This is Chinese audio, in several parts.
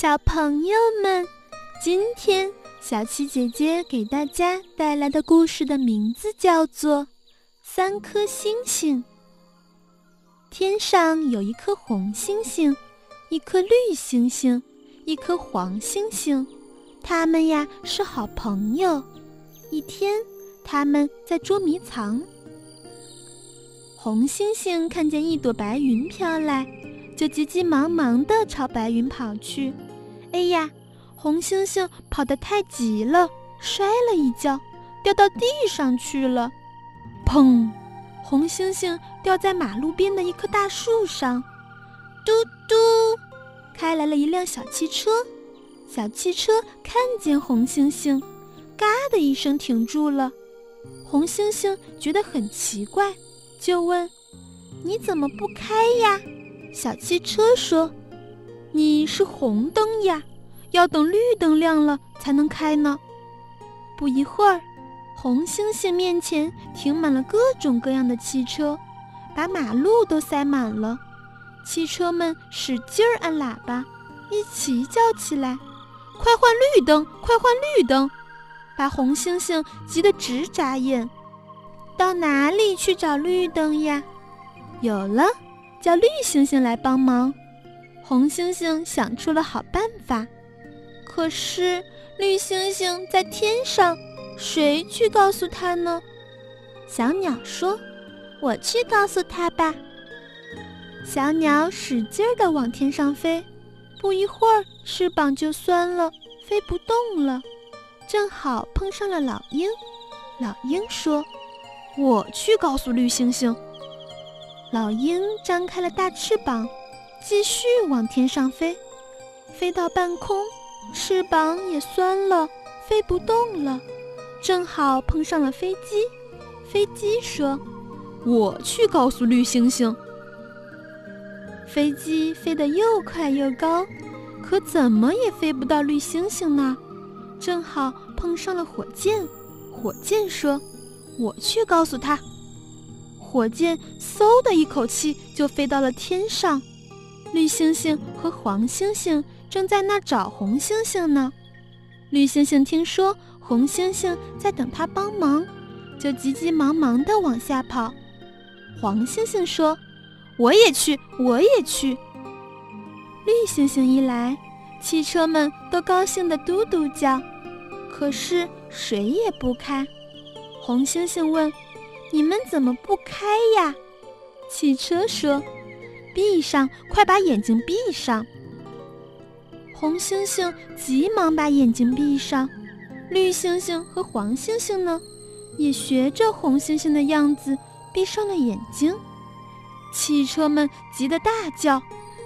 小朋友们，今天小七姐姐给大家带来的故事的名字叫做《三颗星星》。天上有一颗红星星，一颗绿星星，一颗黄星星，他们呀是好朋友。一天，他们在捉迷藏。红星星看见一朵白云飘来，就急急忙忙地朝白云跑去。哎呀，红星星跑得太急了，摔了一跤，掉到地上去了。砰！红星星掉在马路边的一棵大树上。嘟嘟，开来了一辆小汽车。小汽车看见红星星，嘎的一声停住了。红星星觉得很奇怪。就问：“你怎么不开呀？”小汽车说：“你是红灯呀，要等绿灯亮了才能开呢。”不一会儿，红星星面前停满了各种各样的汽车，把马路都塞满了。汽车们使劲儿按喇叭，一起叫起来：“快换绿灯！快换绿灯！”把红星星急得直眨眼。到哪里去找绿灯呀？有了，叫绿星星来帮忙。红星星想出了好办法，可是绿星星在天上，谁去告诉他呢？小鸟说：“我去告诉他吧。”小鸟使劲儿地往天上飞，不一会儿翅膀就酸了，飞不动了。正好碰上了老鹰，老鹰说。我去告诉绿星星。老鹰张开了大翅膀，继续往天上飞，飞到半空，翅膀也酸了，飞不动了。正好碰上了飞机，飞机说：“我去告诉绿星星。”飞机飞得又快又高，可怎么也飞不到绿星星那。正好碰上了火箭，火箭说。我去告诉他，火箭嗖的一口气就飞到了天上，绿星星和黄星星正在那找红星星呢。绿星星听说红星星在等他帮忙，就急急忙忙地往下跑。黄星星说：“我也去，我也去。”绿星星一来，汽车们都高兴地嘟嘟叫，可是谁也不开。红星星问：“你们怎么不开呀？”汽车说：“闭上，快把眼睛闭上。”红星星急忙把眼睛闭上，绿星星和黄星星呢，也学着红星星的样子闭上了眼睛。汽车们急得大叫：“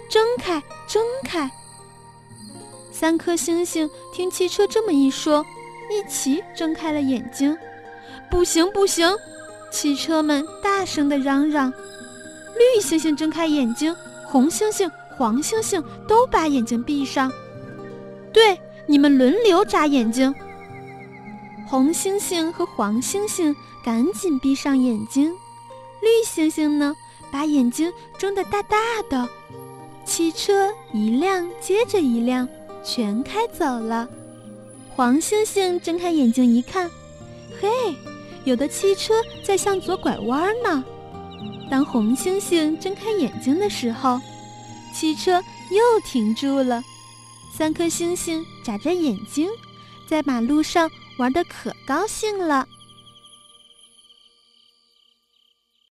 睁开，睁开！”三颗星星听汽车这么一说，一起睁开了眼睛。不行不行！汽车们大声地嚷嚷。绿星星睁开眼睛，红星星、黄星星都把眼睛闭上。对，你们轮流眨眼睛。红星星和黄星星赶紧闭上眼睛，绿星星呢，把眼睛睁得大大的。汽车一辆接着一辆，全开走了。黄星星睁开眼睛一看，嘿！有的汽车在向左拐弯呢。当红猩猩睁开眼睛的时候，汽车又停住了。三颗星星眨着眼睛，在马路上玩得可高兴了。